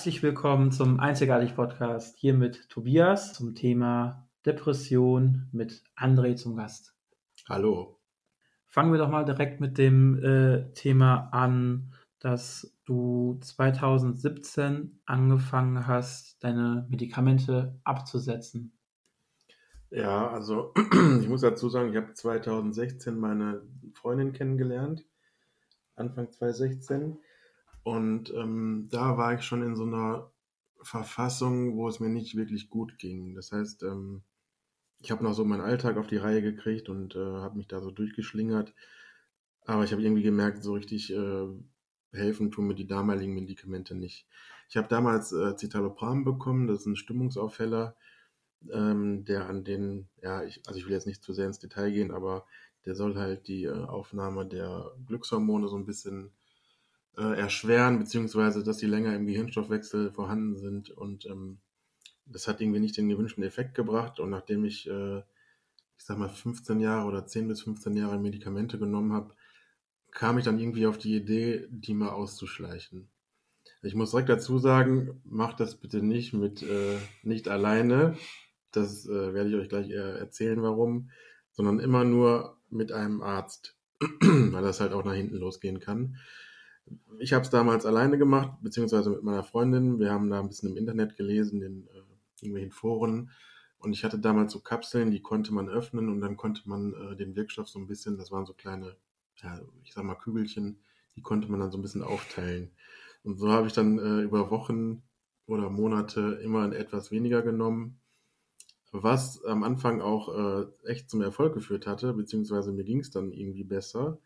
Herzlich willkommen zum Einzigartig Podcast hier mit Tobias zum Thema Depression mit André zum Gast. Hallo. Fangen wir doch mal direkt mit dem äh, Thema an, dass du 2017 angefangen hast, deine Medikamente abzusetzen. Ja, also ich muss dazu sagen, ich habe 2016 meine Freundin kennengelernt, Anfang 2016. Und ähm, da war ich schon in so einer Verfassung, wo es mir nicht wirklich gut ging. Das heißt, ähm, ich habe noch so meinen Alltag auf die Reihe gekriegt und äh, habe mich da so durchgeschlingert. Aber ich habe irgendwie gemerkt, so richtig äh, helfen tun mir die damaligen Medikamente nicht. Ich habe damals äh, Citalopram bekommen, das ist ein Stimmungsaufheller, ähm, der an den, ja, ich, also ich will jetzt nicht zu sehr ins Detail gehen, aber der soll halt die äh, Aufnahme der Glückshormone so ein bisschen äh, erschweren, beziehungsweise dass die länger im Gehirnstoffwechsel vorhanden sind. Und ähm, das hat irgendwie nicht den gewünschten Effekt gebracht. Und nachdem ich, äh, ich sag mal, 15 Jahre oder 10 bis 15 Jahre Medikamente genommen habe, kam ich dann irgendwie auf die Idee, die mal auszuschleichen. Ich muss direkt dazu sagen, macht das bitte nicht mit äh, nicht alleine. Das äh, werde ich euch gleich erzählen, warum, sondern immer nur mit einem Arzt, weil das halt auch nach hinten losgehen kann ich habe es damals alleine gemacht, beziehungsweise mit meiner Freundin. Wir haben da ein bisschen im Internet gelesen, in äh, irgendwelchen Foren. Und ich hatte damals so Kapseln, die konnte man öffnen und dann konnte man äh, den Wirkstoff so ein bisschen, das waren so kleine, ja, ich sag mal Kügelchen, die konnte man dann so ein bisschen aufteilen. Und so habe ich dann äh, über Wochen oder Monate immer etwas weniger genommen, was am Anfang auch äh, echt zum Erfolg geführt hatte, beziehungsweise mir ging es dann irgendwie besser.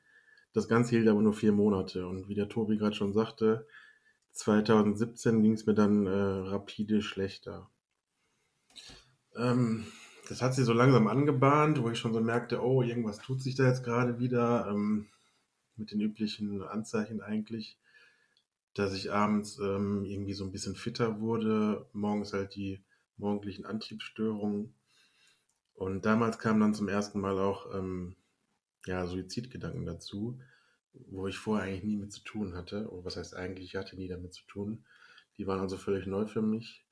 Das Ganze hielt aber nur vier Monate. Und wie der Tobi gerade schon sagte, 2017 ging es mir dann äh, rapide schlechter. Ähm, das hat sich so langsam angebahnt, wo ich schon so merkte, oh, irgendwas tut sich da jetzt gerade wieder. Ähm, mit den üblichen Anzeichen eigentlich, dass ich abends ähm, irgendwie so ein bisschen fitter wurde. Morgens halt die morgendlichen Antriebsstörungen. Und damals kam dann zum ersten Mal auch ähm, ja, Suizidgedanken dazu, wo ich vorher eigentlich nie mit zu tun hatte. Oder was heißt eigentlich, ich hatte nie damit zu tun. Die waren also völlig neu für mich.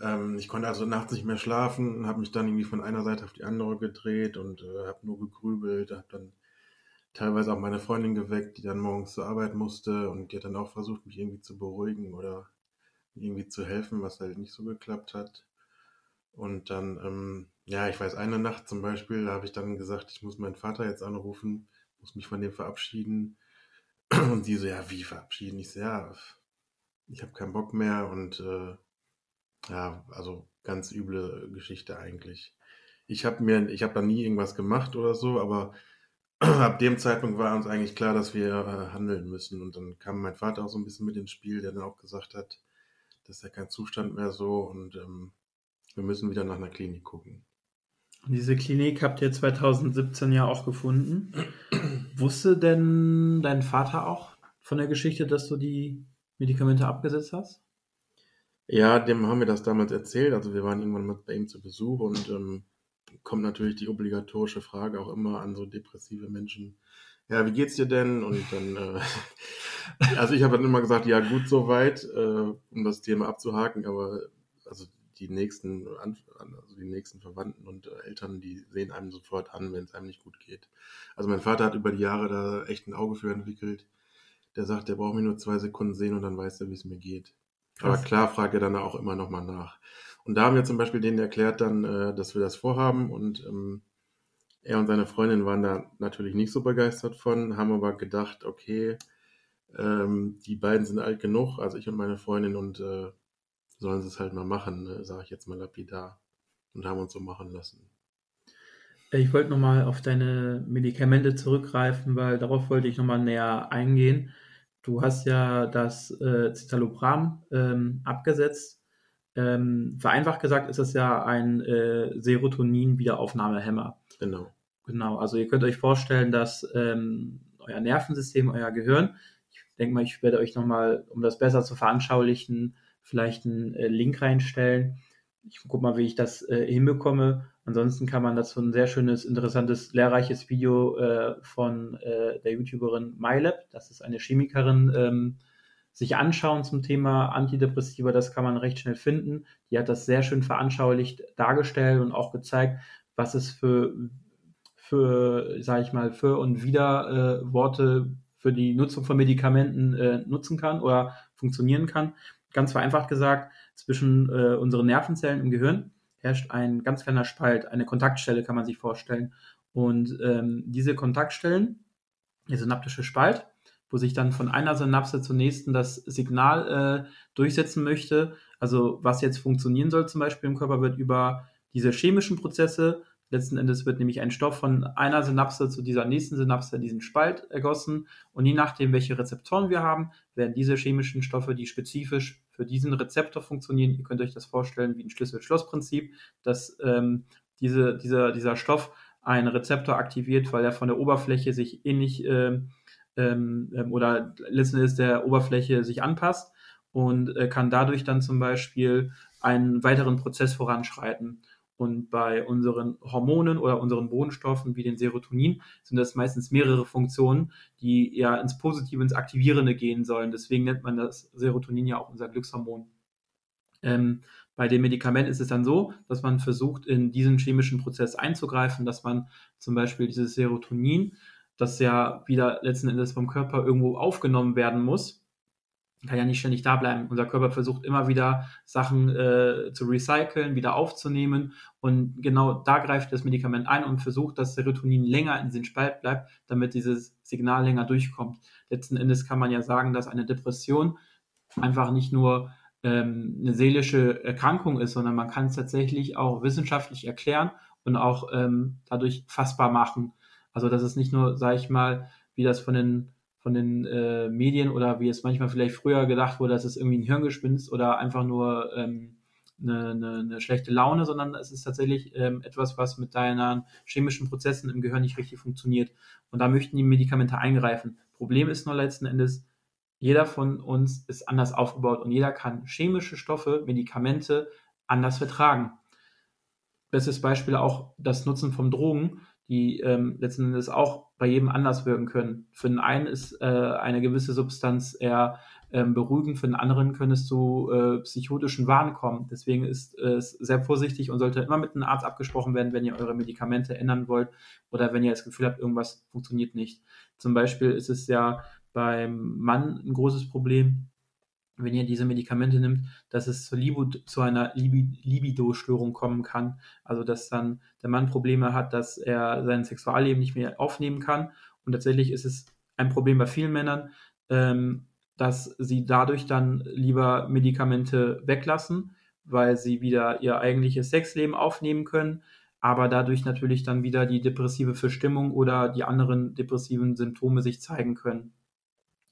Ähm, ich konnte also nachts nicht mehr schlafen, habe mich dann irgendwie von einer Seite auf die andere gedreht und äh, habe nur gegrübelt, habe dann teilweise auch meine Freundin geweckt, die dann morgens zur Arbeit musste und die hat dann auch versucht, mich irgendwie zu beruhigen oder irgendwie zu helfen, was halt nicht so geklappt hat. Und dann, ähm, ja, ich weiß, eine Nacht zum Beispiel, da habe ich dann gesagt, ich muss meinen Vater jetzt anrufen, muss mich von dem verabschieden. Und die so, ja, wie verabschieden? Ich so, ja, ich habe keinen Bock mehr und äh, ja, also ganz üble Geschichte eigentlich. Ich habe mir, ich habe da nie irgendwas gemacht oder so, aber ab dem Zeitpunkt war uns eigentlich klar, dass wir äh, handeln müssen. Und dann kam mein Vater auch so ein bisschen mit ins Spiel, der dann auch gesagt hat, das ist ja kein Zustand mehr so und ähm, wir müssen wieder nach einer Klinik gucken. Diese Klinik habt ihr 2017 ja auch gefunden. Wusste denn dein Vater auch von der Geschichte, dass du die Medikamente abgesetzt hast? Ja, dem haben wir das damals erzählt. Also wir waren irgendwann mal bei ihm zu Besuch und ähm, kommt natürlich die obligatorische Frage auch immer an so depressive Menschen. Ja, wie geht's dir denn? Und dann, äh, also ich habe dann immer gesagt, ja gut soweit, äh, um das Thema abzuhaken, aber die nächsten, also die nächsten Verwandten und äh, Eltern, die sehen einem sofort an, wenn es einem nicht gut geht. Also mein Vater hat über die Jahre da echt ein Auge für entwickelt. Der sagt, der braucht mich nur zwei Sekunden sehen und dann weiß er, wie es mir geht. Krass. Aber klar fragt er dann auch immer nochmal nach. Und da haben wir zum Beispiel denen erklärt dann, äh, dass wir das vorhaben und ähm, er und seine Freundin waren da natürlich nicht so begeistert von, haben aber gedacht, okay, ähm, die beiden sind alt genug, also ich und meine Freundin und äh, sollen sie es halt mal machen, ne? sage ich jetzt mal lapidar. Und haben uns so machen lassen. Äh, ich wollte nochmal auf deine Medikamente zurückgreifen, weil darauf wollte ich nochmal näher eingehen. Du hast ja das äh, Citalopram ähm, abgesetzt. Ähm, vereinfacht gesagt ist das ja ein äh, Serotonin-Wiederaufnahmehemmer. Genau. Genau, also ihr könnt euch vorstellen, dass ähm, euer Nervensystem, euer Gehirn, ich denke mal, ich werde euch nochmal, um das besser zu veranschaulichen, vielleicht einen äh, Link reinstellen. Ich gucke mal, wie ich das äh, hinbekomme. Ansonsten kann man dazu ein sehr schönes, interessantes, lehrreiches Video äh, von äh, der YouTuberin MyLab, das ist eine Chemikerin, ähm, sich anschauen zum Thema Antidepressiva, das kann man recht schnell finden. Die hat das sehr schön veranschaulicht dargestellt und auch gezeigt, was es für, für sage ich mal, für und wieder äh, Worte für die Nutzung von Medikamenten äh, nutzen kann oder funktionieren kann. Ganz vereinfacht gesagt, zwischen äh, unseren Nervenzellen im Gehirn herrscht ein ganz kleiner Spalt, eine Kontaktstelle kann man sich vorstellen. Und ähm, diese Kontaktstellen, der synaptische Spalt, wo sich dann von einer Synapse zur nächsten das Signal äh, durchsetzen möchte. Also was jetzt funktionieren soll zum Beispiel im Körper, wird über diese chemischen Prozesse, letzten Endes wird nämlich ein Stoff von einer Synapse zu dieser nächsten Synapse in diesen Spalt ergossen und je nachdem, welche Rezeptoren wir haben, werden diese chemischen Stoffe, die spezifisch für diesen Rezeptor funktionieren, ihr könnt euch das vorstellen wie ein Schlüssel-Schloss-Prinzip, dass ähm, diese, dieser, dieser Stoff einen Rezeptor aktiviert, weil er von der Oberfläche sich ähnlich äh, ähm, oder letzten Endes der Oberfläche sich anpasst und äh, kann dadurch dann zum Beispiel einen weiteren Prozess voranschreiten. Und bei unseren Hormonen oder unseren Bodenstoffen wie den Serotonin sind das meistens mehrere Funktionen, die ja ins Positive, ins Aktivierende gehen sollen. Deswegen nennt man das Serotonin ja auch unser Glückshormon. Ähm, bei dem Medikament ist es dann so, dass man versucht, in diesen chemischen Prozess einzugreifen, dass man zum Beispiel dieses Serotonin das ja wieder letzten Endes vom Körper irgendwo aufgenommen werden muss. Kann ja nicht ständig da bleiben. Unser Körper versucht immer wieder Sachen äh, zu recyceln, wieder aufzunehmen. Und genau da greift das Medikament ein und versucht, dass Serotonin länger in den Spalt bleibt, damit dieses Signal länger durchkommt. Letzten Endes kann man ja sagen, dass eine Depression einfach nicht nur ähm, eine seelische Erkrankung ist, sondern man kann es tatsächlich auch wissenschaftlich erklären und auch ähm, dadurch fassbar machen. Also das ist nicht nur, sage ich mal, wie das von den von den äh, Medien oder wie es manchmal vielleicht früher gedacht wurde, dass es irgendwie ein Hirngespinst oder einfach nur ähm, eine, eine, eine, schlechte Laune, sondern es ist tatsächlich ähm, etwas, was mit deinen chemischen Prozessen im Gehirn nicht richtig funktioniert. Und da möchten die Medikamente eingreifen. Problem ist nur letzten Endes, jeder von uns ist anders aufgebaut und jeder kann chemische Stoffe, Medikamente anders vertragen. Bestes Beispiel auch das Nutzen von Drogen die ähm, letzten Endes auch bei jedem anders wirken können. Für den einen ist äh, eine gewisse Substanz eher ähm, beruhigend, für den anderen können es zu äh, psychotischen Wahn kommen. Deswegen ist es sehr vorsichtig und sollte immer mit einem Arzt abgesprochen werden, wenn ihr eure Medikamente ändern wollt oder wenn ihr das Gefühl habt, irgendwas funktioniert nicht. Zum Beispiel ist es ja beim Mann ein großes Problem, wenn ihr diese Medikamente nimmt, dass es zur Libo, zu einer Libido-Störung kommen kann. Also dass dann der Mann Probleme hat, dass er sein Sexualleben nicht mehr aufnehmen kann. Und tatsächlich ist es ein Problem bei vielen Männern, ähm, dass sie dadurch dann lieber Medikamente weglassen, weil sie wieder ihr eigentliches Sexleben aufnehmen können, aber dadurch natürlich dann wieder die depressive Verstimmung oder die anderen depressiven Symptome sich zeigen können.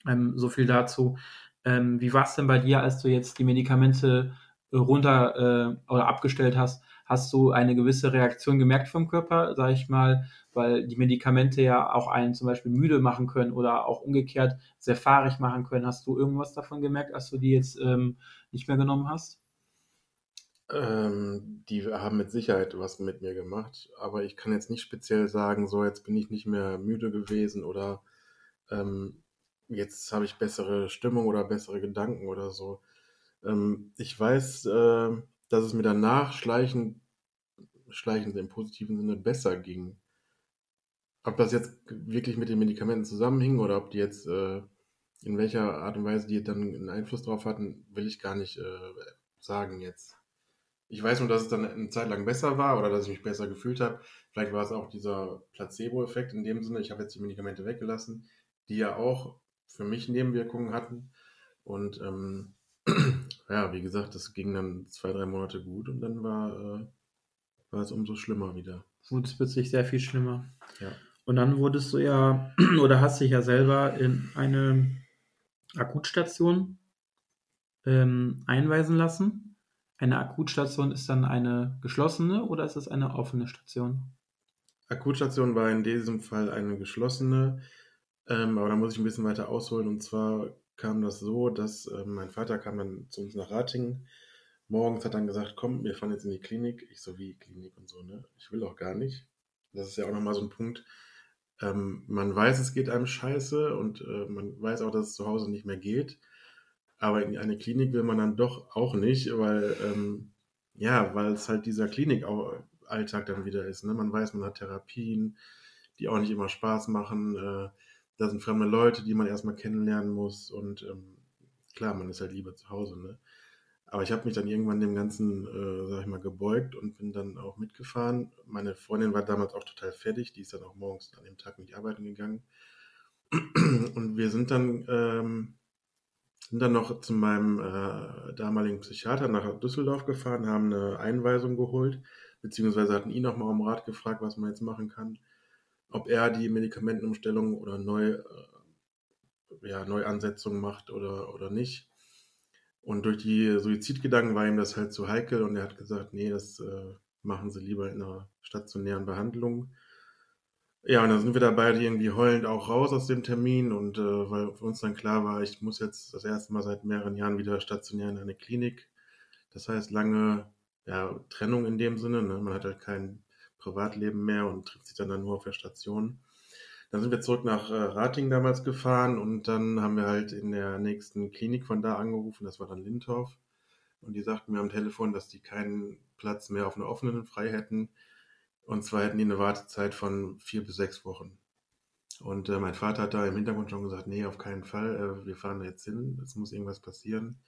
Ähm, so viel dazu. Ähm, wie war es denn bei dir, als du jetzt die Medikamente äh, runter äh, oder abgestellt hast? Hast du eine gewisse Reaktion gemerkt vom Körper, sag ich mal, weil die Medikamente ja auch einen zum Beispiel müde machen können oder auch umgekehrt sehr fahrig machen können. Hast du irgendwas davon gemerkt, als du die jetzt ähm, nicht mehr genommen hast? Ähm, die haben mit Sicherheit was mit mir gemacht, aber ich kann jetzt nicht speziell sagen, so jetzt bin ich nicht mehr müde gewesen oder ähm, jetzt habe ich bessere Stimmung oder bessere Gedanken oder so. Ähm, ich weiß, äh, dass es mir danach schleichend, schleichend im positiven Sinne besser ging. Ob das jetzt wirklich mit den Medikamenten zusammenhing oder ob die jetzt äh, in welcher Art und Weise die dann einen Einfluss drauf hatten, will ich gar nicht äh, sagen jetzt. Ich weiß nur, dass es dann eine Zeit lang besser war oder dass ich mich besser gefühlt habe. Vielleicht war es auch dieser Placebo-Effekt in dem Sinne. Ich habe jetzt die Medikamente weggelassen, die ja auch für mich Nebenwirkungen hatten. Und ähm, ja, wie gesagt, das ging dann zwei, drei Monate gut und dann war, äh, war es umso schlimmer wieder. Gut, es wird sich sehr viel schlimmer. Ja. Und dann wurdest du ja oder hast dich ja selber in eine Akutstation ähm, einweisen lassen. Eine Akutstation ist dann eine geschlossene oder ist es eine offene Station? Akutstation war in diesem Fall eine geschlossene. Ähm, aber da muss ich ein bisschen weiter ausholen. Und zwar kam das so, dass äh, mein Vater kam dann zu uns nach Ratingen. Morgens hat dann gesagt, komm, wir fahren jetzt in die Klinik. Ich so, wie Klinik und so, ne? Ich will auch gar nicht. Das ist ja auch nochmal so ein Punkt. Ähm, man weiß, es geht einem scheiße und äh, man weiß auch, dass es zu Hause nicht mehr geht. Aber in eine Klinik will man dann doch auch nicht, weil, ähm, ja, weil es halt dieser Klinik-Alltag dann wieder ist. Ne? Man weiß, man hat Therapien, die auch nicht immer Spaß machen. Äh, da sind fremde Leute, die man erstmal kennenlernen muss. Und ähm, klar, man ist halt lieber zu Hause. Ne? Aber ich habe mich dann irgendwann dem Ganzen, äh, sag ich mal, gebeugt und bin dann auch mitgefahren. Meine Freundin war damals auch total fertig. Die ist dann auch morgens an dem Tag nicht arbeiten gegangen. Und wir sind dann ähm, sind dann noch zu meinem äh, damaligen Psychiater nach Düsseldorf gefahren, haben eine Einweisung geholt, beziehungsweise hatten ihn nochmal um Rat gefragt, was man jetzt machen kann. Ob er die Medikamentenumstellung oder neu, äh, ja, Neuansetzung macht oder, oder nicht. Und durch die Suizidgedanken war ihm das halt zu heikel und er hat gesagt, nee, das äh, machen Sie lieber in einer stationären Behandlung. Ja, und dann sind wir da beide irgendwie heulend auch raus aus dem Termin und äh, weil für uns dann klar war, ich muss jetzt das erste Mal seit mehreren Jahren wieder stationär in eine Klinik. Das heißt, lange ja, Trennung in dem Sinne. Ne? Man hat halt kein Privatleben mehr und trifft sich dann, dann nur auf der Station. Dann sind wir zurück nach äh, Rating damals gefahren und dann haben wir halt in der nächsten Klinik von da angerufen, das war dann Lindorf. Und die sagten mir am Telefon, dass die keinen Platz mehr auf einer offenen frei hätten und zwar hätten die eine Wartezeit von vier bis sechs Wochen. Und äh, mein Vater hat da im Hintergrund schon gesagt, nee, auf keinen Fall, äh, wir fahren da jetzt hin, es muss irgendwas passieren.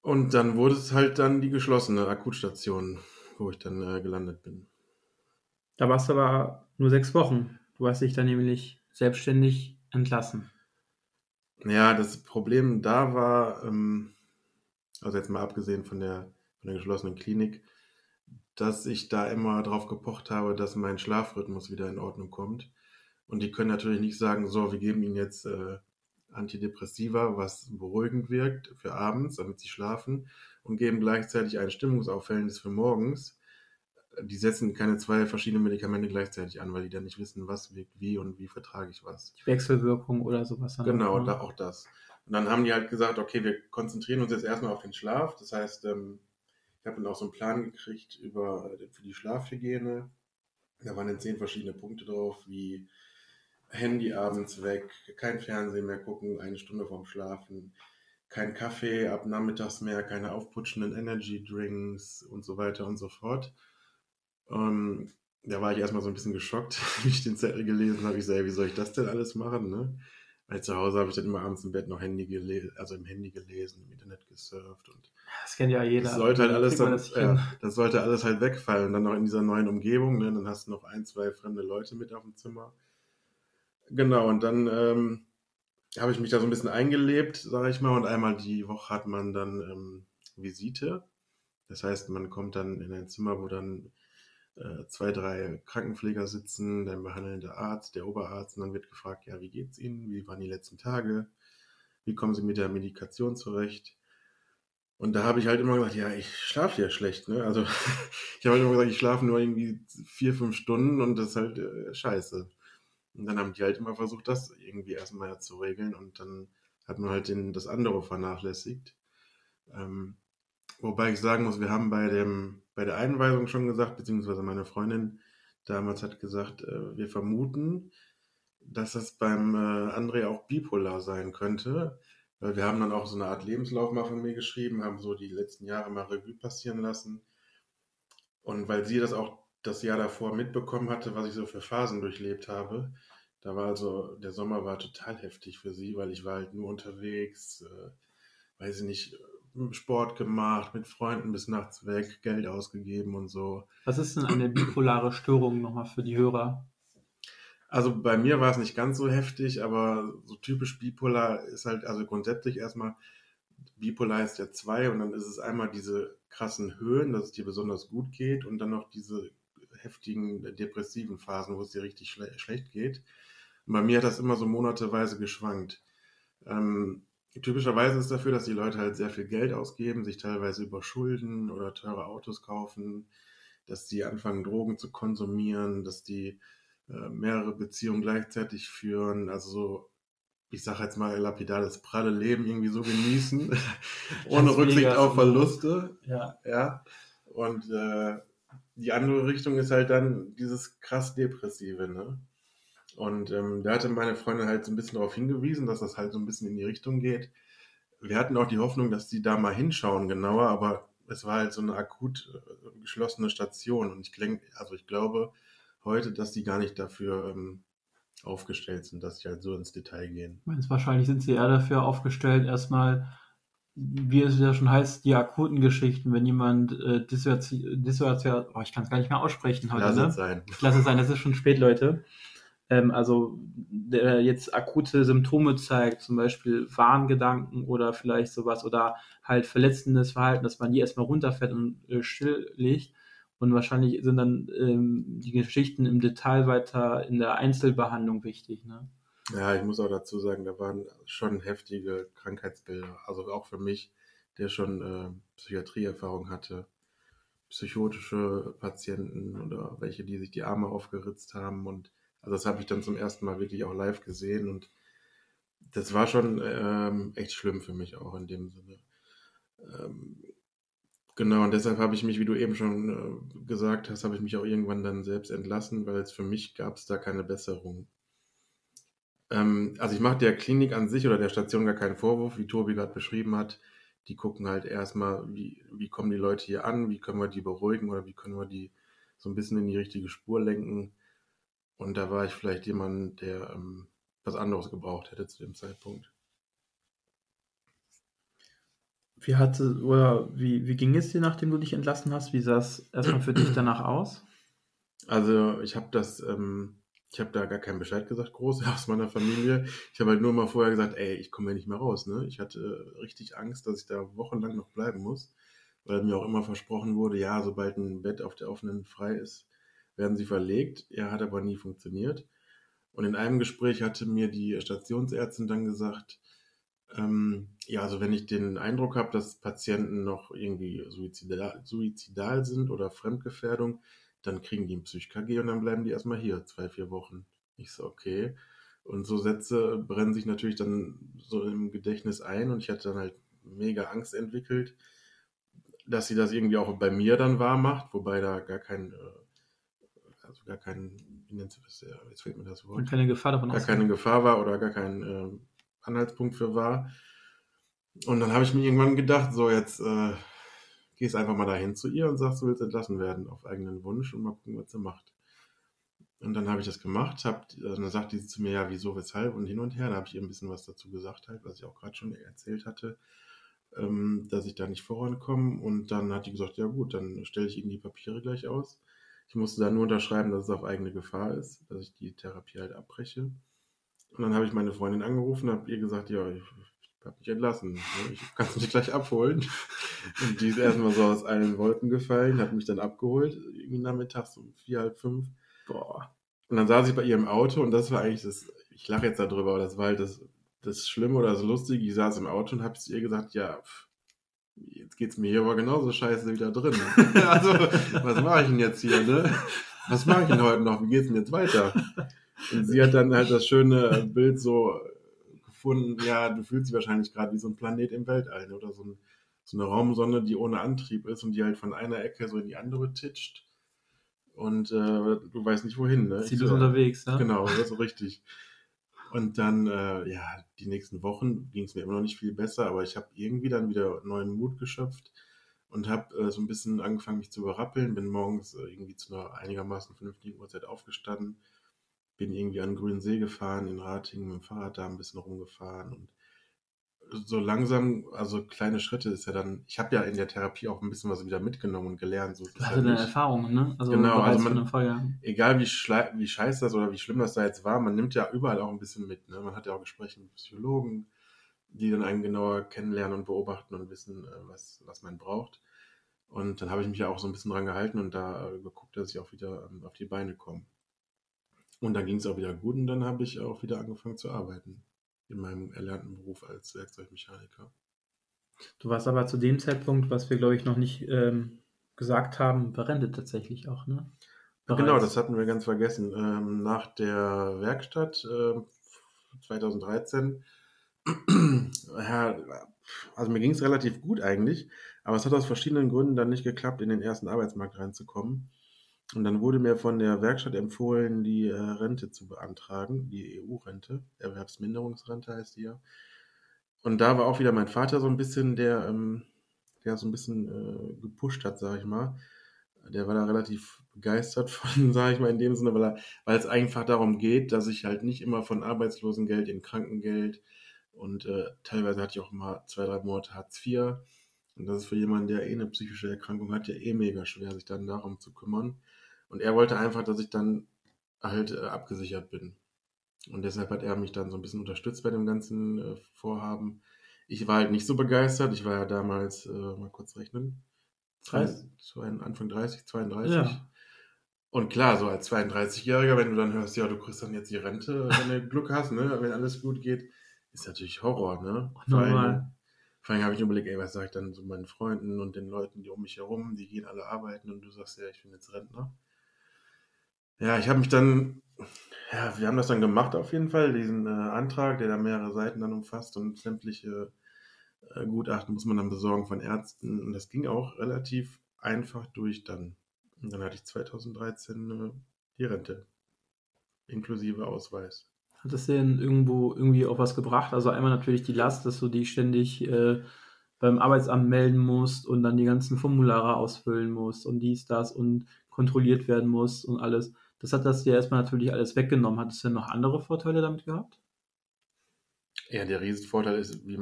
Und dann wurde es halt dann die geschlossene Akutstation, wo ich dann äh, gelandet bin. Da warst du aber nur sechs Wochen. Du hast dich dann nämlich selbstständig entlassen. Ja, das Problem da war, ähm, also jetzt mal abgesehen von der, von der geschlossenen Klinik, dass ich da immer drauf gepocht habe, dass mein Schlafrhythmus wieder in Ordnung kommt. Und die können natürlich nicht sagen, so, wir geben ihnen jetzt äh, Antidepressiva, was beruhigend wirkt für abends, damit sie schlafen, und geben gleichzeitig ein Stimmungsaufhellendes für morgens. Die setzen keine zwei verschiedenen Medikamente gleichzeitig an, weil die dann nicht wissen, was wirkt wie und wie vertrage ich was. Die Wechselwirkung oder sowas. Genau, auch, ne? da, auch das. Und dann haben die halt gesagt, okay, wir konzentrieren uns jetzt erstmal auf den Schlaf. Das heißt, ähm, ich habe dann auch so einen Plan gekriegt über, äh, für die Schlafhygiene. Da waren dann zehn verschiedene Punkte drauf, wie Handy abends weg, kein Fernsehen mehr gucken, eine Stunde vorm Schlafen, kein Kaffee ab nachmittags mehr, keine aufputschenden Energy Drinks und so weiter und so fort. Ähm, da war ich erstmal so ein bisschen geschockt, wie ich den Zettel gelesen habe. Ich sage, wie soll ich das denn alles machen? Ne? Weil zu Hause habe ich dann immer abends im Bett noch Handy gelesen, also im Handy gelesen, im Internet gesurft und das kennt ja jeder. Das sollte halt alles, dann, das, ja, das sollte alles halt wegfallen. Und dann noch in dieser neuen Umgebung, ne? dann hast du noch ein, zwei fremde Leute mit auf dem Zimmer. Genau, und dann ähm, habe ich mich da so ein bisschen eingelebt, sage ich mal. Und einmal die Woche hat man dann ähm, Visite. Das heißt, man kommt dann in ein Zimmer, wo dann äh, zwei, drei Krankenpfleger sitzen, dann behandelnde Arzt, der Oberarzt, und dann wird gefragt, ja, wie geht's Ihnen? Wie waren die letzten Tage? Wie kommen Sie mit der Medikation zurecht? Und da habe ich halt immer gesagt, ja, ich schlafe ja schlecht. Ne? Also ich habe halt immer gesagt, ich schlafe nur irgendwie vier, fünf Stunden und das ist halt äh, scheiße. Und dann haben die halt immer versucht, das irgendwie erstmal zu regeln und dann hat man halt den, das andere vernachlässigt. Ähm, wobei ich sagen muss, wir haben bei, dem, bei der Einweisung schon gesagt, beziehungsweise meine Freundin damals hat gesagt, äh, wir vermuten, dass das beim äh, André auch bipolar sein könnte wir haben dann auch so eine Art Lebenslauf mal von mir geschrieben, haben so die letzten Jahre mal Revue passieren lassen. Und weil sie das auch das Jahr davor mitbekommen hatte, was ich so für Phasen durchlebt habe, da war also, der Sommer war total heftig für sie, weil ich war halt nur unterwegs, äh, weiß ich nicht, Sport gemacht, mit Freunden bis nachts weg, Geld ausgegeben und so. Was ist denn eine bipolare Störung nochmal für die Hörer? Also bei mir war es nicht ganz so heftig, aber so typisch bipolar ist halt, also grundsätzlich erstmal, bipolar ist ja zwei und dann ist es einmal diese krassen Höhen, dass es dir besonders gut geht und dann noch diese heftigen depressiven Phasen, wo es dir richtig schle schlecht geht. Und bei mir hat das immer so monateweise geschwankt. Ähm, typischerweise ist dafür, dass die Leute halt sehr viel Geld ausgeben, sich teilweise überschulden oder teure Autos kaufen, dass sie anfangen, Drogen zu konsumieren, dass die äh, mehrere Beziehungen gleichzeitig führen, also so, ich sage jetzt mal lapidar, das pralle Leben irgendwie so genießen, ohne Rücksicht auf Verluste. Ja. ja. Und äh, die andere Richtung ist halt dann dieses krass Depressive, ne? Und ähm, da hatte meine Freundin halt so ein bisschen darauf hingewiesen, dass das halt so ein bisschen in die Richtung geht. wir hatten auch die Hoffnung, dass die da mal hinschauen genauer, aber es war halt so eine akut äh, geschlossene Station und ich denke, also ich glaube heute, dass die gar nicht dafür ähm, aufgestellt sind, dass sie halt so ins Detail gehen. Meinst, wahrscheinlich sind sie eher dafür aufgestellt, erstmal, wie es ja schon heißt, die akuten Geschichten, wenn jemand äh, Dissoziation, oh, ich kann es gar nicht mehr aussprechen heute, Lass ne? es sein. Lass es sein, es ist schon spät, Leute. Ähm, also, der jetzt akute Symptome zeigt, zum Beispiel Warngedanken oder vielleicht sowas oder halt verletzendes Verhalten, dass man die erstmal runterfährt und äh, still legt. Und wahrscheinlich sind dann ähm, die Geschichten im Detail weiter in der Einzelbehandlung wichtig. Ne? Ja, ich muss auch dazu sagen, da waren schon heftige Krankheitsbilder. Also auch für mich, der schon äh, Psychiatrieerfahrung hatte. Psychotische Patienten oder welche, die sich die Arme aufgeritzt haben. Und also das habe ich dann zum ersten Mal wirklich auch live gesehen. Und das war schon ähm, echt schlimm für mich auch in dem Sinne. Ähm, Genau, und deshalb habe ich mich, wie du eben schon äh, gesagt hast, habe ich mich auch irgendwann dann selbst entlassen, weil es für mich gab es da keine Besserung. Ähm, also ich mache der Klinik an sich oder der Station gar keinen Vorwurf, wie Tobi gerade beschrieben hat. Die gucken halt erstmal, wie, wie kommen die Leute hier an, wie können wir die beruhigen oder wie können wir die so ein bisschen in die richtige Spur lenken. Und da war ich vielleicht jemand, der ähm, was anderes gebraucht hätte zu dem Zeitpunkt. Wie hatte, oder wie, wie ging es dir, nachdem du dich entlassen hast? Wie sah es erstmal für dich danach aus? Also ich habe das, ähm, ich habe da gar keinen Bescheid gesagt, groß aus meiner Familie. Ich habe halt nur mal vorher gesagt, ey, ich komme ja nicht mehr raus. Ne? Ich hatte richtig Angst, dass ich da wochenlang noch bleiben muss, weil mir auch immer versprochen wurde, ja, sobald ein Bett auf der offenen frei ist, werden sie verlegt. Ja, hat aber nie funktioniert. Und in einem Gespräch hatte mir die Stationsärztin dann gesagt, ähm, ja, also wenn ich den Eindruck habe, dass Patienten noch irgendwie suizidal, suizidal sind oder Fremdgefährdung, dann kriegen die ein Psych-KG und dann bleiben die erstmal hier, zwei, vier Wochen. Ich so, okay. Und so Sätze brennen sich natürlich dann so im Gedächtnis ein und ich hatte dann halt mega Angst entwickelt, dass sie das irgendwie auch bei mir dann wahr macht, wobei da gar kein, äh, also gar kein, wie nennt sich das, jetzt fehlt mir das Wort. Keine Gefahr davon Gar keine Gefahr war oder gar kein äh, Anhaltspunkt für war. Und dann habe ich mir irgendwann gedacht, so jetzt äh, gehst einfach mal dahin zu ihr und sagst, du willst entlassen werden auf eigenen Wunsch und mal gucken, was sie macht. Und dann habe ich das gemacht, hab, dann sagte sie zu mir, ja, wieso, weshalb und hin und her. Da habe ich ihr ein bisschen was dazu gesagt, halt, was ich auch gerade schon erzählt hatte, ähm, dass ich da nicht vorankomme. Und dann hat die gesagt, ja gut, dann stelle ich Ihnen die Papiere gleich aus. Ich musste dann nur unterschreiben, dass es auf eigene Gefahr ist, dass ich die Therapie halt abbreche. Und dann habe ich meine Freundin angerufen und habe ihr gesagt, ja, ich, ich habe mich entlassen. Ne? Ich kann es nicht gleich abholen. Und die ist erstmal so aus allen Wolken gefallen, hat mich dann abgeholt, irgendwie nachmittags um vier, halb fünf. Boah. Und dann saß ich bei ihr im Auto und das war eigentlich das, ich lache jetzt darüber, aber das war halt das, das Schlimme oder das Lustige. Ich saß im Auto und habe zu ihr gesagt, ja, pff, jetzt geht's mir hier aber genauso scheiße wieder drin. also, was mache ich denn jetzt hier, ne? Was mache ich denn heute noch? Wie geht's denn jetzt weiter? Und sie hat dann halt das schöne Bild so gefunden, ja, du fühlst dich wahrscheinlich gerade wie so ein Planet im Weltall ne? oder so, ein, so, eine Raumsonne, die ohne Antrieb ist und die halt von einer Ecke so in die andere titscht. Und äh, du weißt nicht wohin. Ne? Sie ist so, unterwegs, ne? Genau, das ist so richtig. Und dann, äh, ja, die nächsten Wochen ging es mir immer noch nicht viel besser, aber ich habe irgendwie dann wieder neuen Mut geschöpft und habe äh, so ein bisschen angefangen, mich zu überrappeln. Bin morgens äh, irgendwie zu einer einigermaßen vernünftigen Uhrzeit aufgestanden, bin irgendwie an den Grünen See gefahren, in Ratingen mit dem Fahrrad da ein bisschen rumgefahren und so langsam, also kleine Schritte ist ja dann, ich habe ja in der Therapie auch ein bisschen was wieder mitgenommen und gelernt. So du hast ja deine Erfahrungen, ne? Also genau, also man, egal wie, wie scheiße das oder wie schlimm das da jetzt war, man nimmt ja überall auch ein bisschen mit. Ne? Man hat ja auch Gespräche mit Psychologen, die dann einen genauer kennenlernen und beobachten und wissen, äh, was, was man braucht. Und dann habe ich mich ja auch so ein bisschen dran gehalten und da äh, geguckt, dass ich auch wieder ähm, auf die Beine komme. Und dann ging es auch wieder gut und dann habe ich auch wieder angefangen zu arbeiten in meinem erlernten Beruf als Werkzeugmechaniker. Du warst aber zu dem Zeitpunkt, was wir glaube ich noch nicht ähm, gesagt haben, berendet tatsächlich auch, ne? Bereits. Genau, das hatten wir ganz vergessen. Ähm, nach der Werkstatt äh, 2013, ja, also mir ging es relativ gut eigentlich, aber es hat aus verschiedenen Gründen dann nicht geklappt, in den ersten Arbeitsmarkt reinzukommen. Und dann wurde mir von der Werkstatt empfohlen, die äh, Rente zu beantragen, die EU-Rente, Erwerbsminderungsrente heißt die ja. Und da war auch wieder mein Vater so ein bisschen, der, ähm, der so ein bisschen äh, gepusht hat, sag ich mal. Der war da relativ begeistert von, sage ich mal, in dem Sinne, weil, er, weil es einfach darum geht, dass ich halt nicht immer von Arbeitslosengeld in Krankengeld und äh, teilweise hatte ich auch mal zwei, drei Monate Hartz IV. Und das ist für jemanden, der eh eine psychische Erkrankung hat, ja eh mega schwer, sich dann darum zu kümmern. Und er wollte einfach, dass ich dann halt äh, abgesichert bin. Und deshalb hat er mich dann so ein bisschen unterstützt bei dem ganzen äh, Vorhaben. Ich war halt nicht so begeistert. Ich war ja damals, äh, mal kurz rechnen, 30, Anfang 30, 32. Ja. Und klar, so als 32-Jähriger, wenn du dann hörst, ja, du kriegst dann jetzt die Rente, wenn du Glück hast, ne, wenn alles gut geht, ist natürlich Horror, ne? Vor allem, vor allem habe ich mir überlegt, ey, was sage ich dann so meinen Freunden und den Leuten, die um mich herum, die gehen alle arbeiten und du sagst ja, ich bin jetzt Rentner. Ja, ich habe mich dann, ja, wir haben das dann gemacht auf jeden Fall, diesen äh, Antrag, der da mehrere Seiten dann umfasst und sämtliche äh, Gutachten muss man dann besorgen von Ärzten. Und das ging auch relativ einfach durch dann. Und dann hatte ich 2013 äh, die Rente, inklusive Ausweis. Hat das denn irgendwo irgendwie auch was gebracht? Also einmal natürlich die Last, dass du die ständig äh, beim Arbeitsamt melden musst und dann die ganzen Formulare ausfüllen musst und dies, das und kontrolliert werden muss und alles. Das hat das dir erstmal natürlich alles weggenommen. Hat es denn noch andere Vorteile damit gehabt? Ja, der Riesenvorteil ist, wie,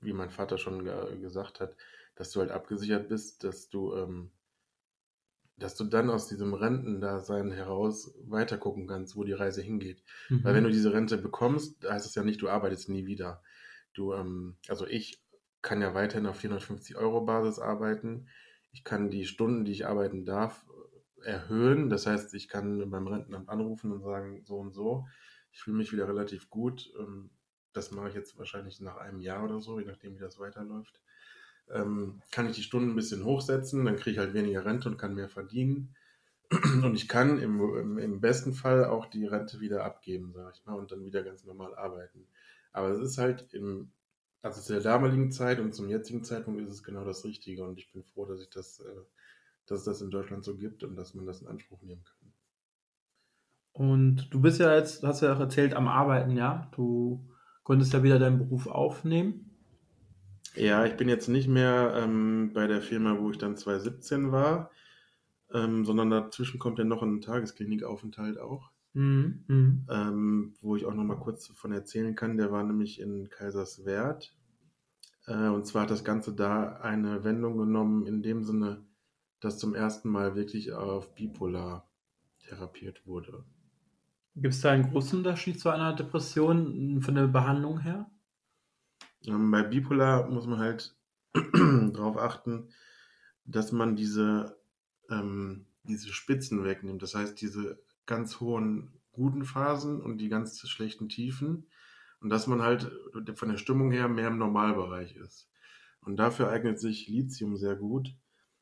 wie mein Vater schon ge gesagt hat, dass du halt abgesichert bist, dass du, ähm, dass du dann aus diesem Rentendasein heraus weitergucken kannst, wo die Reise hingeht. Mhm. Weil wenn du diese Rente bekommst, heißt es ja nicht, du arbeitest nie wieder. Du, ähm, also ich kann ja weiterhin auf 450 Euro Basis arbeiten. Ich kann die Stunden, die ich arbeiten darf, erhöhen. Das heißt, ich kann beim Rentenamt anrufen und sagen, so und so. Ich fühle mich wieder relativ gut. Ähm, das mache ich jetzt wahrscheinlich nach einem Jahr oder so, je nachdem, wie das weiterläuft. Ähm, kann ich die Stunden ein bisschen hochsetzen, dann kriege ich halt weniger Rente und kann mehr verdienen. Und ich kann im, im, besten Fall auch die Rente wieder abgeben, sage ich mal, und dann wieder ganz normal arbeiten. Aber es ist halt im, also zu der damaligen Zeit und zum jetzigen Zeitpunkt ist es genau das Richtige und ich bin froh, dass ich das äh, dass es das in Deutschland so gibt und dass man das in Anspruch nehmen kann. Und du bist ja jetzt, hast ja auch erzählt, am Arbeiten, ja? Du konntest ja wieder deinen Beruf aufnehmen. Ja, ich bin jetzt nicht mehr ähm, bei der Firma, wo ich dann 2017 war, ähm, sondern dazwischen kommt ja noch ein Tagesklinikaufenthalt auch. Mhm, mhm. Ähm, wo ich auch noch mal kurz davon erzählen kann. Der war nämlich in Kaiserswerth. Äh, und zwar hat das Ganze da eine Wendung genommen, in dem Sinne, das zum ersten Mal wirklich auf Bipolar therapiert wurde. Gibt es da einen großen Unterschied zu einer Depression von der Behandlung her? Ähm, bei Bipolar muss man halt darauf achten, dass man diese, ähm, diese Spitzen wegnimmt. Das heißt, diese ganz hohen guten Phasen und die ganz schlechten Tiefen. Und dass man halt von der Stimmung her mehr im Normalbereich ist. Und dafür eignet sich Lithium sehr gut,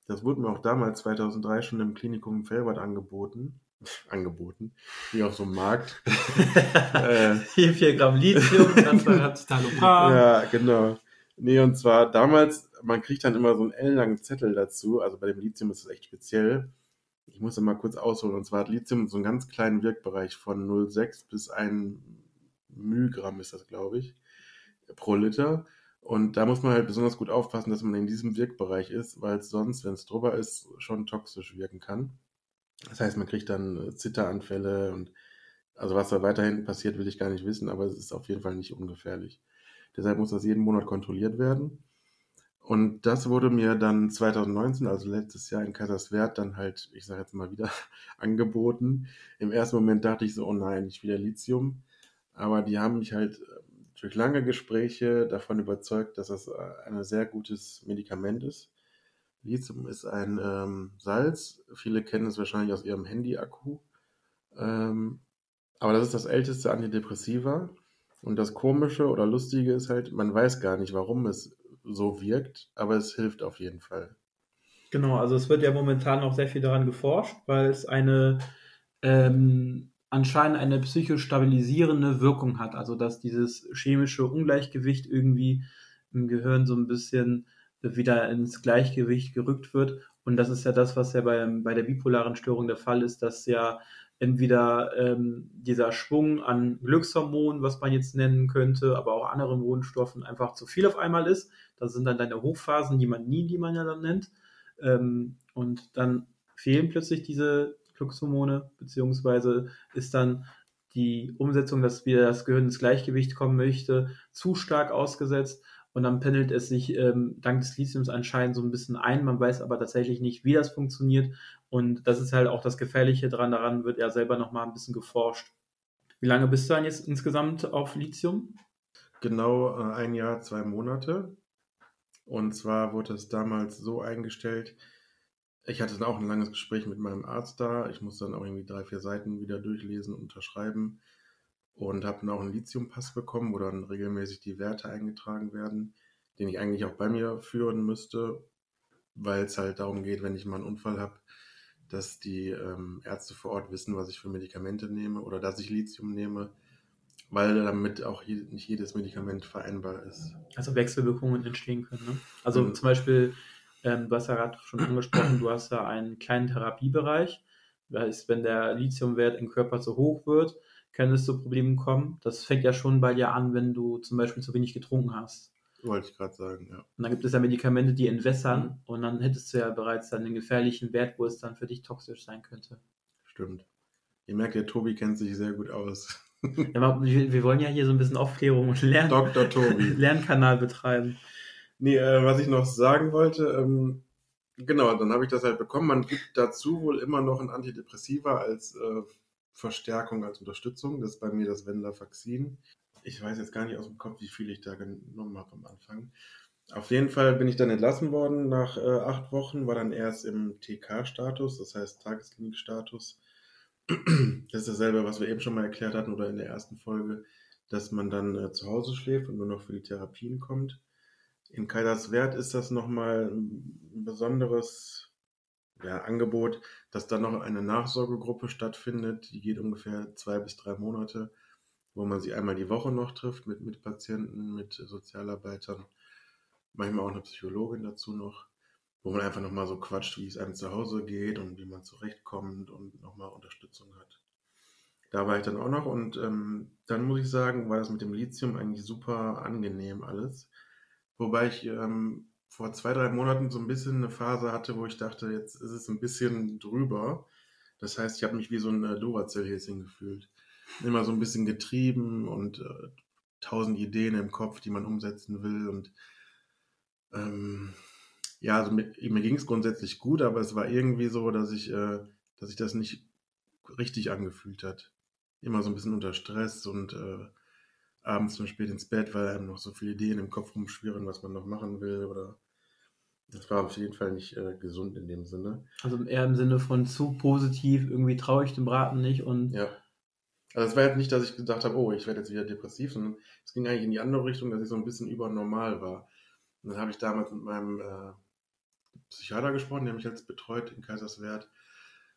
das wurde mir auch damals 2003 schon im Klinikum Felbert angeboten. angeboten, wie auf so einem Markt. äh, Hier 4 Gramm Lithium, das hat Talopram. Ja, genau. Nee, und zwar damals, man kriegt dann immer so einen ellenlangen Zettel dazu. Also bei dem Lithium ist es echt speziell. Ich muss da mal kurz ausholen. Und zwar hat Lithium so einen ganz kleinen Wirkbereich von 0,6 bis 1 Mygramm ist das, glaube ich, pro Liter. Und da muss man halt besonders gut aufpassen, dass man in diesem Wirkbereich ist, weil es sonst, wenn es drüber ist, schon toxisch wirken kann. Das heißt, man kriegt dann äh, Zitteranfälle und also was da weiterhin passiert, will ich gar nicht wissen, aber es ist auf jeden Fall nicht ungefährlich. Deshalb muss das jeden Monat kontrolliert werden. Und das wurde mir dann 2019, also letztes Jahr in Kaiserswerth, dann halt, ich sage jetzt mal wieder, angeboten. Im ersten Moment dachte ich so, oh nein, nicht wieder Lithium. Aber die haben mich halt durch lange Gespräche davon überzeugt, dass das äh, ein sehr gutes Medikament ist. Lithium ist ein ähm, Salz. Viele kennen es wahrscheinlich aus ihrem Handy-Akku. Ähm, aber das ist das älteste Antidepressiva. Und das Komische oder Lustige ist halt, man weiß gar nicht, warum es so wirkt, aber es hilft auf jeden Fall. Genau, also es wird ja momentan noch sehr viel daran geforscht, weil es eine ähm, anscheinend eine psychisch stabilisierende Wirkung hat. Also dass dieses chemische Ungleichgewicht irgendwie im Gehirn so ein bisschen wieder ins Gleichgewicht gerückt wird. Und das ist ja das, was ja bei, bei der bipolaren Störung der Fall ist, dass ja entweder ähm, dieser Schwung an Glückshormonen, was man jetzt nennen könnte, aber auch anderen Bodenstoffen einfach zu viel auf einmal ist. Das sind dann deine Hochphasen, die man nie, die man ja dann nennt. Ähm, und dann fehlen plötzlich diese Glückshormone, beziehungsweise ist dann die Umsetzung, dass wieder das Gehirn ins Gleichgewicht kommen möchte, zu stark ausgesetzt und dann pendelt es sich ähm, dank des Lithiums anscheinend so ein bisschen ein. Man weiß aber tatsächlich nicht, wie das funktioniert und das ist halt auch das Gefährliche dran. Daran wird er selber nochmal ein bisschen geforscht. Wie lange bist du dann jetzt insgesamt auf Lithium? Genau äh, ein Jahr, zwei Monate. Und zwar wurde es damals so eingestellt, ich hatte dann auch ein langes Gespräch mit meinem Arzt da. Ich musste dann auch irgendwie drei, vier Seiten wieder durchlesen und unterschreiben. Und habe dann auch einen Lithium-Pass bekommen, wo dann regelmäßig die Werte eingetragen werden, den ich eigentlich auch bei mir führen müsste, weil es halt darum geht, wenn ich mal einen Unfall habe, dass die ähm, Ärzte vor Ort wissen, was ich für Medikamente nehme oder dass ich Lithium nehme, weil damit auch je, nicht jedes Medikament vereinbar ist. Also Wechselwirkungen entstehen können. Ne? Also mhm. zum Beispiel, ähm, du hast ja gerade schon angesprochen, du hast ja einen kleinen Therapiebereich. Das heißt, wenn der Lithiumwert im Körper zu hoch wird, kann es zu Problemen kommen. Das fängt ja schon bei dir an, wenn du zum Beispiel zu wenig getrunken hast. Wollte ich gerade sagen, ja. Und dann gibt es ja Medikamente, die entwässern und dann hättest du ja bereits dann den gefährlichen Wert, wo es dann für dich toxisch sein könnte. Stimmt. Ihr merkt, der Tobi kennt sich sehr gut aus. Ja, wir, wir, wollen ja hier so ein bisschen Aufklärung und Lern Dr. Tobi. Lernkanal betreiben. Nee, äh, was ich noch sagen wollte, ähm, genau, dann habe ich das halt bekommen. Man gibt dazu wohl immer noch ein Antidepressiva als äh, Verstärkung, als Unterstützung. Das ist bei mir das Venlafaxin ich weiß jetzt gar nicht aus dem Kopf, wie viel ich da genommen habe am Anfang. Auf jeden Fall bin ich dann entlassen worden nach äh, acht Wochen, war dann erst im TK-Status, das heißt Tagesklinik-Status. Das ist dasselbe, was wir eben schon mal erklärt hatten oder in der ersten Folge, dass man dann äh, zu Hause schläft und nur noch für die Therapien kommt. In Kaiserswerth ist das nochmal ein besonderes ja, Angebot, dass da noch eine Nachsorgegruppe stattfindet. Die geht ungefähr zwei bis drei Monate wo man sich einmal die Woche noch trifft mit, mit Patienten, mit Sozialarbeitern, manchmal auch eine Psychologin dazu noch, wo man einfach nochmal so quatscht, wie es einem zu Hause geht und wie man zurechtkommt und nochmal Unterstützung hat. Da war ich dann auch noch und ähm, dann muss ich sagen, war das mit dem Lithium eigentlich super angenehm alles. Wobei ich ähm, vor zwei, drei Monaten so ein bisschen eine Phase hatte, wo ich dachte, jetzt ist es ein bisschen drüber. Das heißt, ich habe mich wie so ein äh, Duracell-Häschen gefühlt immer so ein bisschen getrieben und äh, tausend Ideen im Kopf, die man umsetzen will. Und ähm, ja, also mir, mir ging es grundsätzlich gut, aber es war irgendwie so, dass ich, äh, dass sich das nicht richtig angefühlt hat. Immer so ein bisschen unter Stress und äh, abends zum spät ins Bett, weil einem noch so viele Ideen im Kopf rumschwirren, was man noch machen will oder das war auf jeden Fall nicht äh, gesund in dem Sinne. Also eher im Sinne von zu positiv, irgendwie traue ich dem Braten nicht und ja. Also es war jetzt nicht, dass ich gedacht habe, oh, ich werde jetzt wieder depressiv, sondern es ging eigentlich in die andere Richtung, dass ich so ein bisschen übernormal war. Und dann habe ich damals mit meinem äh, Psychiater gesprochen, der mich jetzt betreut in Kaiserswerth.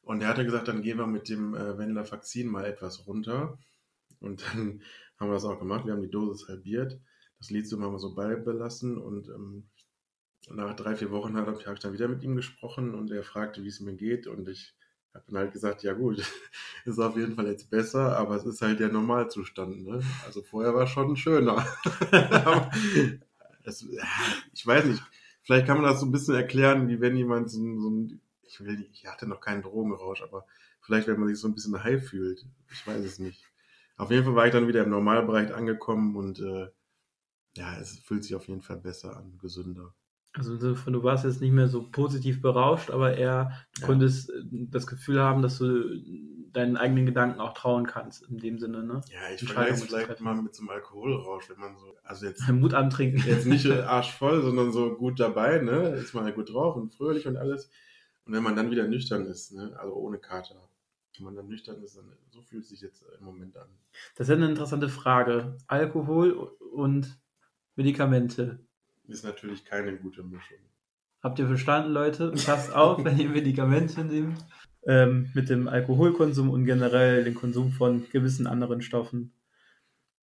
Und der hatte gesagt, dann gehen wir mit dem äh, Venlafaxin mal etwas runter. Und dann haben wir das auch gemacht. Wir haben die Dosis halbiert. Das Lithium haben wir so beibelassen. Und ähm, nach drei, vier Wochen habe ich dann wieder mit ihm gesprochen und er fragte, wie es mir geht. Und ich habe dann halt gesagt, ja gut, ist auf jeden Fall jetzt besser, aber es ist halt der Normalzustand. Ne? Also vorher war es schon schöner. das, ich weiß nicht, vielleicht kann man das so ein bisschen erklären, wie wenn jemand so, so ein, ich will ich hatte noch keinen Drogenrausch, aber vielleicht, wenn man sich so ein bisschen high fühlt. Ich weiß es nicht. Auf jeden Fall war ich dann wieder im Normalbereich angekommen und äh, ja, es fühlt sich auf jeden Fall besser an, gesünder. Also du warst jetzt nicht mehr so positiv berauscht, aber eher du ja. konntest äh, das Gefühl haben, dass du deinen eigenen Gedanken auch trauen kannst, in dem Sinne, ne? Ja, ich vergleiche es vielleicht mal mit so einem Alkoholrausch, wenn man so, also jetzt Mut antrinken. Jetzt nicht arschvoll, sondern so gut dabei, ne? Ist man ja gut drauf und fröhlich und alles. Und wenn man dann wieder nüchtern ist, ne? Also ohne Kater. Wenn man dann nüchtern ist, dann so fühlt es sich jetzt im Moment an. Das ist eine interessante Frage. Alkohol und Medikamente ist natürlich keine gute Mischung. Habt ihr verstanden, Leute? Passt auf, wenn ihr Medikamente nehmt. Ähm, mit dem Alkoholkonsum und generell den Konsum von gewissen anderen Stoffen.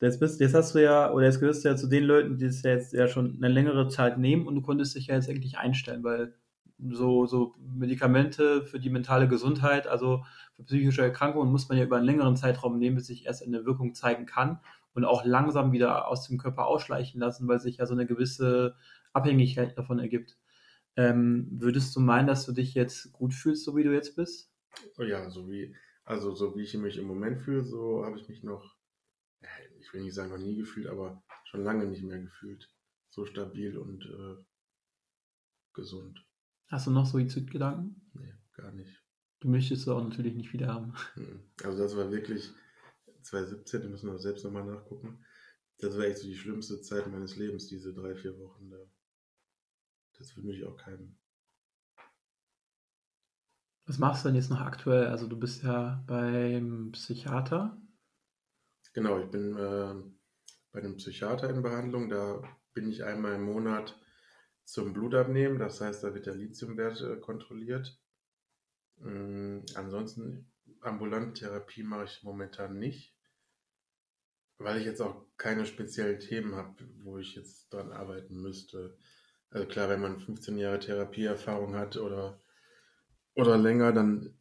Jetzt, bist, jetzt hast du ja, oder jetzt gehörst du ja zu den Leuten, die es ja jetzt ja schon eine längere Zeit nehmen und du konntest dich ja jetzt eigentlich einstellen, weil so, so Medikamente für die mentale Gesundheit, also für psychische Erkrankungen, muss man ja über einen längeren Zeitraum nehmen, bis sich erst eine Wirkung zeigen kann und auch langsam wieder aus dem Körper ausschleichen lassen, weil sich ja so eine gewisse Abhängigkeit davon ergibt. Ähm, würdest du meinen, dass du dich jetzt gut fühlst, so wie du jetzt bist? Oh ja, so wie, also so wie ich mich im Moment fühle, so habe ich mich noch, ich will nicht sagen noch nie gefühlt, aber schon lange nicht mehr gefühlt. So stabil und äh, gesund. Hast du noch Suizidgedanken? Nee, gar nicht. Du möchtest sie auch natürlich nicht wieder haben. Hm. Also das war wirklich 2017, da müssen wir selbst nochmal nachgucken. Das war echt so die schlimmste Zeit meines Lebens, diese drei, vier Wochen da. Das wünsche ich auch keinem. Was machst du denn jetzt noch aktuell? Also du bist ja beim Psychiater. Genau, ich bin äh, bei einem Psychiater in Behandlung. Da bin ich einmal im Monat zum Blutabnehmen. Das heißt, da wird der Lithiumwert äh, kontrolliert. Ähm, ansonsten ambulante Therapie mache ich momentan nicht, weil ich jetzt auch keine speziellen Themen habe, wo ich jetzt dran arbeiten müsste. Also klar, wenn man 15 Jahre Therapieerfahrung hat oder oder länger, dann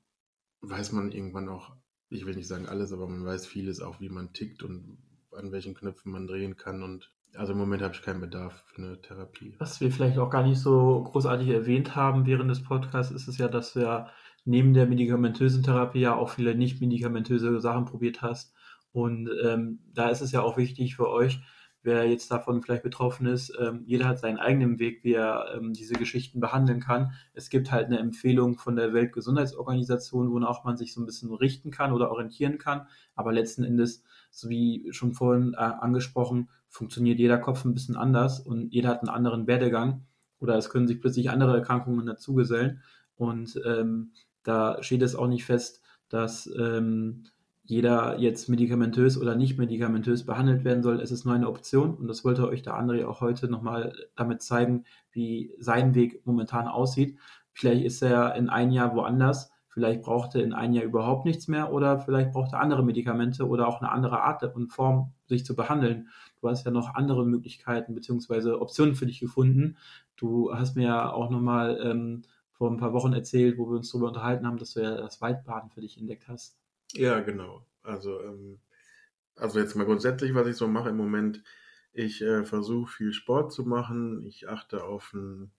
weiß man irgendwann auch, ich will nicht sagen alles, aber man weiß vieles auch, wie man tickt und an welchen Knöpfen man drehen kann. Und also im Moment habe ich keinen Bedarf für eine Therapie. Was wir vielleicht auch gar nicht so großartig erwähnt haben während des Podcasts, ist es ja, dass ja neben der medikamentösen Therapie ja auch viele nicht medikamentöse Sachen probiert hast. Und ähm, da ist es ja auch wichtig für euch, wer jetzt davon vielleicht betroffen ist. Ähm, jeder hat seinen eigenen Weg, wie er ähm, diese Geschichten behandeln kann. Es gibt halt eine Empfehlung von der Weltgesundheitsorganisation, wonach man sich so ein bisschen richten kann oder orientieren kann. Aber letzten Endes, so wie schon vorhin äh, angesprochen, funktioniert jeder Kopf ein bisschen anders und jeder hat einen anderen Werdegang. Oder es können sich plötzlich andere Erkrankungen dazugesellen. Und ähm, da steht es auch nicht fest, dass ähm, jeder jetzt medikamentös oder nicht medikamentös behandelt werden soll. Es ist nur eine Option und das wollte euch der André auch heute nochmal damit zeigen, wie sein Weg momentan aussieht. Vielleicht ist er in ein Jahr woanders, vielleicht braucht er in ein Jahr überhaupt nichts mehr oder vielleicht braucht er andere Medikamente oder auch eine andere Art und Form, sich zu behandeln. Du hast ja noch andere Möglichkeiten bzw. Optionen für dich gefunden. Du hast mir ja auch nochmal ähm, vor ein paar Wochen erzählt, wo wir uns darüber unterhalten haben, dass du ja das Waldbaden für dich entdeckt hast. Ja, genau. Also, ähm, also jetzt mal grundsätzlich, was ich so mache im Moment. Ich äh, versuche viel Sport zu machen. Ich achte auf einen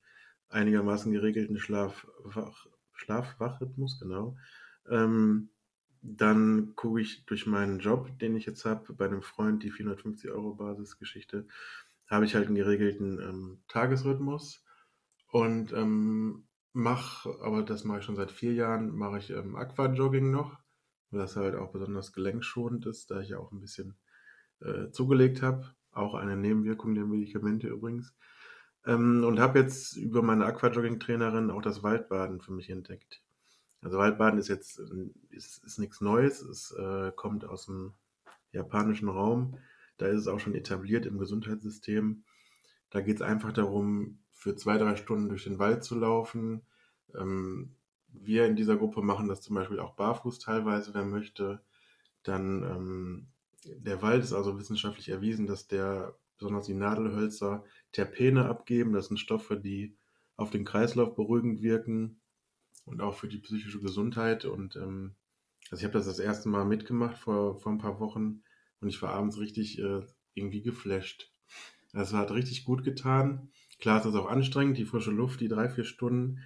einigermaßen geregelten Schlaf-Wach, Schlaf-Wach-Rhythmus, genau. Ähm, dann gucke ich durch meinen Job, den ich jetzt habe, bei einem Freund, die 450 Euro Basisgeschichte, habe ich halt einen geregelten ähm, Tagesrhythmus und ähm, mache, aber das mache ich schon seit vier Jahren, mache ich ähm, Aquajogging noch was halt auch besonders gelenkschonend ist, da ich ja auch ein bisschen äh, zugelegt habe. Auch eine Nebenwirkung der Medikamente übrigens. Ähm, und habe jetzt über meine Aquajogging-Trainerin auch das Waldbaden für mich entdeckt. Also Waldbaden ist jetzt ist, ist nichts Neues. Es äh, kommt aus dem japanischen Raum. Da ist es auch schon etabliert im Gesundheitssystem. Da geht es einfach darum, für zwei, drei Stunden durch den Wald zu laufen, ähm, wir in dieser Gruppe machen das zum Beispiel auch barfuß teilweise, wer möchte. Dann ähm, der Wald ist also wissenschaftlich erwiesen, dass der, besonders die Nadelhölzer, Terpene abgeben. Das sind Stoffe, die auf den Kreislauf beruhigend wirken und auch für die psychische Gesundheit. Und ähm, also ich habe das das erste Mal mitgemacht vor, vor ein paar Wochen und ich war abends richtig äh, irgendwie geflasht. Das hat richtig gut getan. Klar ist das auch anstrengend, die frische Luft, die drei, vier Stunden.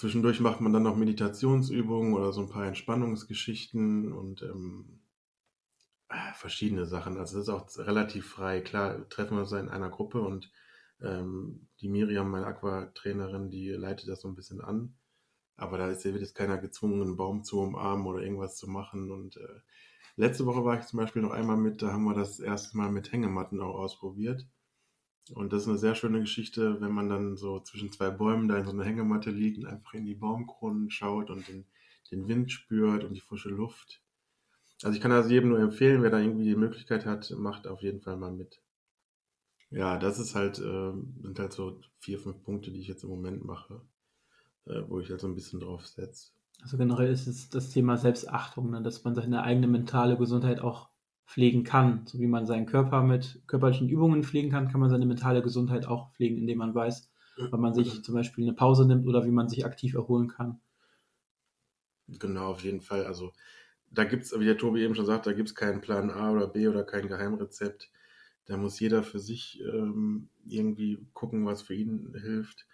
Zwischendurch macht man dann noch Meditationsübungen oder so ein paar Entspannungsgeschichten und ähm, äh, verschiedene Sachen. Also es ist auch relativ frei. Klar, treffen wir uns in einer Gruppe und ähm, die Miriam, meine Aquatrainerin, die leitet das so ein bisschen an. Aber da ist, wird jetzt keiner gezwungen, einen Baum zu umarmen oder irgendwas zu machen. Und äh, letzte Woche war ich zum Beispiel noch einmal mit, da haben wir das erste Mal mit Hängematten auch ausprobiert. Und das ist eine sehr schöne Geschichte, wenn man dann so zwischen zwei Bäumen da in so einer Hängematte liegt und einfach in die Baumkronen schaut und den, den Wind spürt und die frische Luft. Also ich kann das jedem nur empfehlen, wer da irgendwie die Möglichkeit hat, macht auf jeden Fall mal mit. Ja, das ist halt, äh, sind halt so vier, fünf Punkte, die ich jetzt im Moment mache, äh, wo ich halt so ein bisschen drauf setze. Also generell ist es das Thema Selbstachtung, ne? dass man seine eigene mentale Gesundheit auch pflegen kann. So wie man seinen Körper mit körperlichen Übungen pflegen kann, kann man seine mentale Gesundheit auch pflegen, indem man weiß, weil man sich zum Beispiel eine Pause nimmt oder wie man sich aktiv erholen kann. Genau, auf jeden Fall. Also da gibt es, wie der Tobi eben schon sagt, da gibt es keinen Plan A oder B oder kein Geheimrezept. Da muss jeder für sich ähm, irgendwie gucken, was für ihn hilft.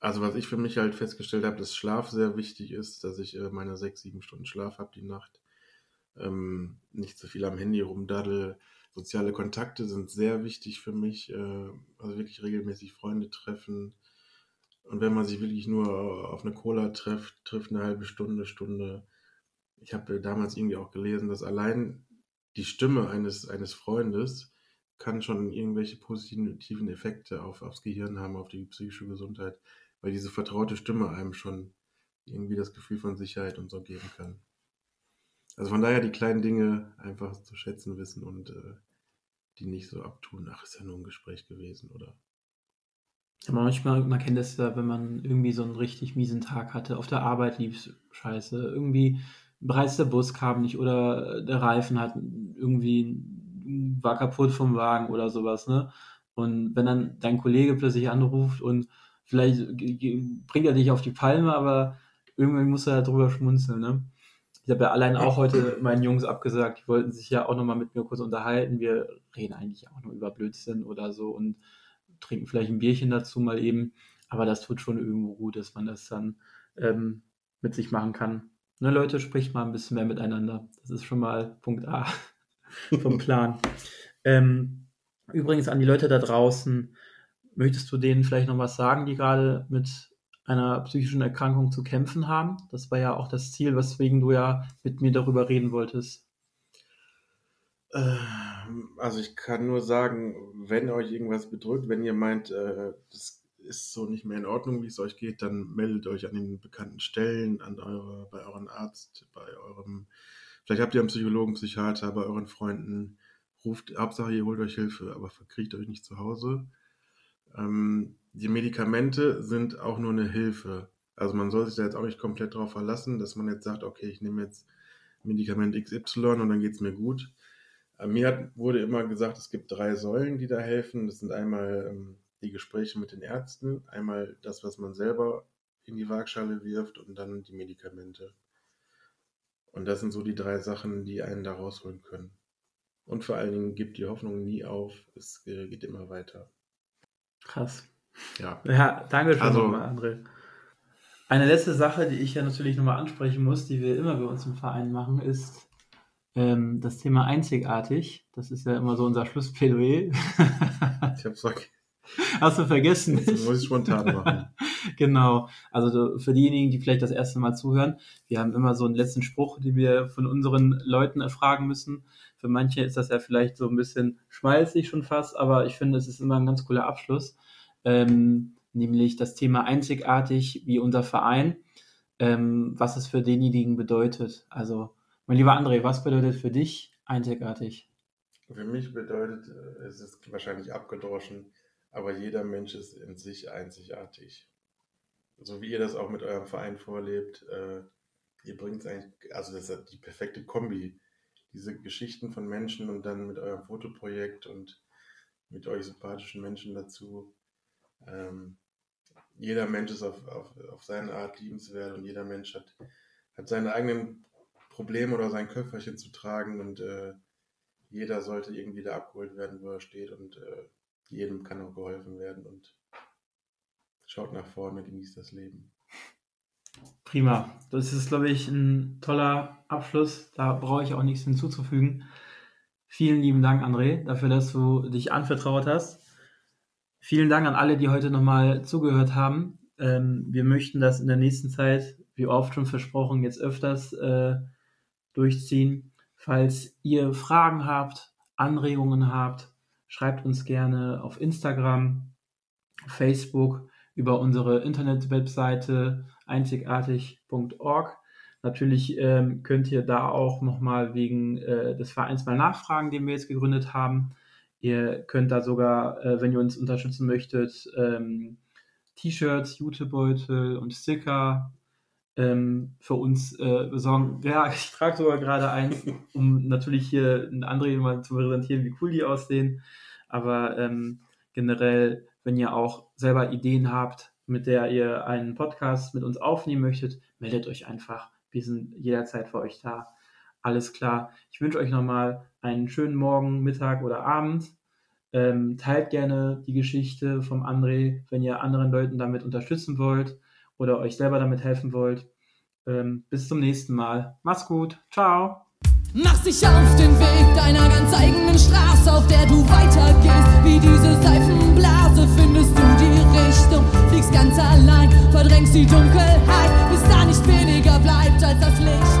Also was ich für mich halt festgestellt habe, dass Schlaf sehr wichtig ist, dass ich äh, meine sechs, sieben Stunden Schlaf habe die Nacht. Ähm, nicht so viel am Handy rumdaddel. Soziale Kontakte sind sehr wichtig für mich. Äh, also wirklich regelmäßig Freunde treffen. Und wenn man sich wirklich nur auf eine Cola trifft, trifft eine halbe Stunde, Stunde. Ich habe damals irgendwie auch gelesen, dass allein die Stimme eines, eines Freundes kann schon irgendwelche positiven Effekte auf, aufs Gehirn haben, auf die psychische Gesundheit, weil diese vertraute Stimme einem schon irgendwie das Gefühl von Sicherheit und so geben kann. Also von daher die kleinen Dinge einfach zu schätzen wissen und äh, die nicht so abtun, ach, ist ja nur ein Gespräch gewesen oder. Ja, manchmal, man kennt das ja, wenn man irgendwie so einen richtig miesen Tag hatte, auf der Arbeit lief scheiße, irgendwie bereits der Bus kam nicht oder der Reifen hat irgendwie war kaputt vom Wagen oder sowas, ne? Und wenn dann dein Kollege plötzlich anruft und vielleicht bringt er dich auf die Palme, aber irgendwie muss er drüber schmunzeln, ne? Ich habe ja allein auch heute meinen Jungs abgesagt, die wollten sich ja auch nochmal mit mir kurz unterhalten. Wir reden eigentlich auch nur über Blödsinn oder so und trinken vielleicht ein Bierchen dazu mal eben. Aber das tut schon irgendwo gut, dass man das dann ähm, mit sich machen kann. Ne, Leute, spricht mal ein bisschen mehr miteinander. Das ist schon mal Punkt A vom Plan. ähm, übrigens an die Leute da draußen, möchtest du denen vielleicht noch was sagen, die gerade mit einer psychischen Erkrankung zu kämpfen haben? Das war ja auch das Ziel, weswegen du ja mit mir darüber reden wolltest. Ähm, also ich kann nur sagen, wenn euch irgendwas bedrückt, wenn ihr meint, äh, das ist so nicht mehr in Ordnung, wie es euch geht, dann meldet euch an den bekannten Stellen, an eure, bei eurem Arzt, bei eurem, vielleicht habt ihr einen Psychologen, Psychiater, bei euren Freunden. Ruft, Hauptsache ihr holt euch Hilfe, aber verkriecht euch nicht zu Hause. Ähm, die Medikamente sind auch nur eine Hilfe. Also man soll sich da jetzt auch nicht komplett darauf verlassen, dass man jetzt sagt, okay, ich nehme jetzt Medikament XY und dann geht es mir gut. Äh, mir hat, wurde immer gesagt, es gibt drei Säulen, die da helfen. Das sind einmal ähm, die Gespräche mit den Ärzten, einmal das, was man selber in die Waagschale wirft und dann die Medikamente. Und das sind so die drei Sachen, die einen da rausholen können. Und vor allen Dingen gibt die Hoffnung nie auf, es äh, geht immer weiter. Krass. Ja. Ja, danke schön Also- nochmal, André. Eine letzte Sache, die ich ja natürlich nochmal ansprechen muss, die wir immer bei uns im Verein machen, ist ähm, das Thema einzigartig. Das ist ja immer so unser Schlussplädoyer. Ich hab's vergessen. Hast du vergessen? Das muss ich spontan machen. genau. Also für diejenigen, die vielleicht das erste Mal zuhören, wir haben immer so einen letzten Spruch, den wir von unseren Leuten erfragen müssen. Für manche ist das ja vielleicht so ein bisschen schmalzig schon fast, aber ich finde, es ist immer ein ganz cooler Abschluss. Ähm, nämlich das Thema einzigartig wie unser Verein, ähm, was es für denjenigen bedeutet. Also, mein lieber André, was bedeutet für dich einzigartig? Für mich bedeutet, äh, es ist wahrscheinlich abgedroschen, aber jeder Mensch ist in sich einzigartig. So wie ihr das auch mit eurem Verein vorlebt, äh, ihr bringt es eigentlich, also das ist die perfekte Kombi. Diese Geschichten von Menschen und dann mit eurem Fotoprojekt und mit euch sympathischen Menschen dazu. Ähm, jeder Mensch ist auf, auf, auf seine Art liebenswert und jeder Mensch hat, hat seine eigenen Probleme oder sein Köfferchen zu tragen und äh, jeder sollte irgendwie da abgeholt werden, wo er steht und äh, jedem kann auch geholfen werden und schaut nach vorne, genießt das Leben. Prima. Das ist, glaube ich, ein toller Abschluss. Da brauche ich auch nichts hinzuzufügen. Vielen lieben Dank, André, dafür, dass du dich anvertraut hast. Vielen Dank an alle, die heute nochmal zugehört haben. Ähm, wir möchten das in der nächsten Zeit, wie oft schon versprochen, jetzt öfters äh, durchziehen. Falls ihr Fragen habt, Anregungen habt, schreibt uns gerne auf Instagram, Facebook, über unsere Internetwebseite einzigartig.org. Natürlich ähm, könnt ihr da auch nochmal wegen äh, des Vereins mal nachfragen, den wir jetzt gegründet haben. Ihr könnt da sogar, äh, wenn ihr uns unterstützen möchtet, ähm, T-Shirts, Jutebeutel und Sticker ähm, für uns äh, besorgen. Ja, ich trage sogar gerade eins, um natürlich hier ein André mal zu präsentieren, wie cool die aussehen. Aber ähm, generell Wenn ihr auch selber Ideen habt, mit der ihr einen Podcast mit uns aufnehmen möchtet, meldet euch einfach. Wir sind jederzeit für euch da. Alles klar. Ich wünsche euch nochmal einen schönen Morgen, Mittag oder Abend. Ähm, teilt gerne die Geschichte vom André, wenn ihr anderen Leuten damit unterstützen wollt oder euch selber damit helfen wollt. Ähm, bis zum nächsten Mal. Mach's gut. Ciao. Mach dich auf den Weg deiner ganz eigenen Straße, auf der du weitergehst. Wie diese Seifenblase findest du die Richtung, fliegst ganz allein, verdrängst die Dunkelheit, bis da nicht weniger bleibt als das Licht.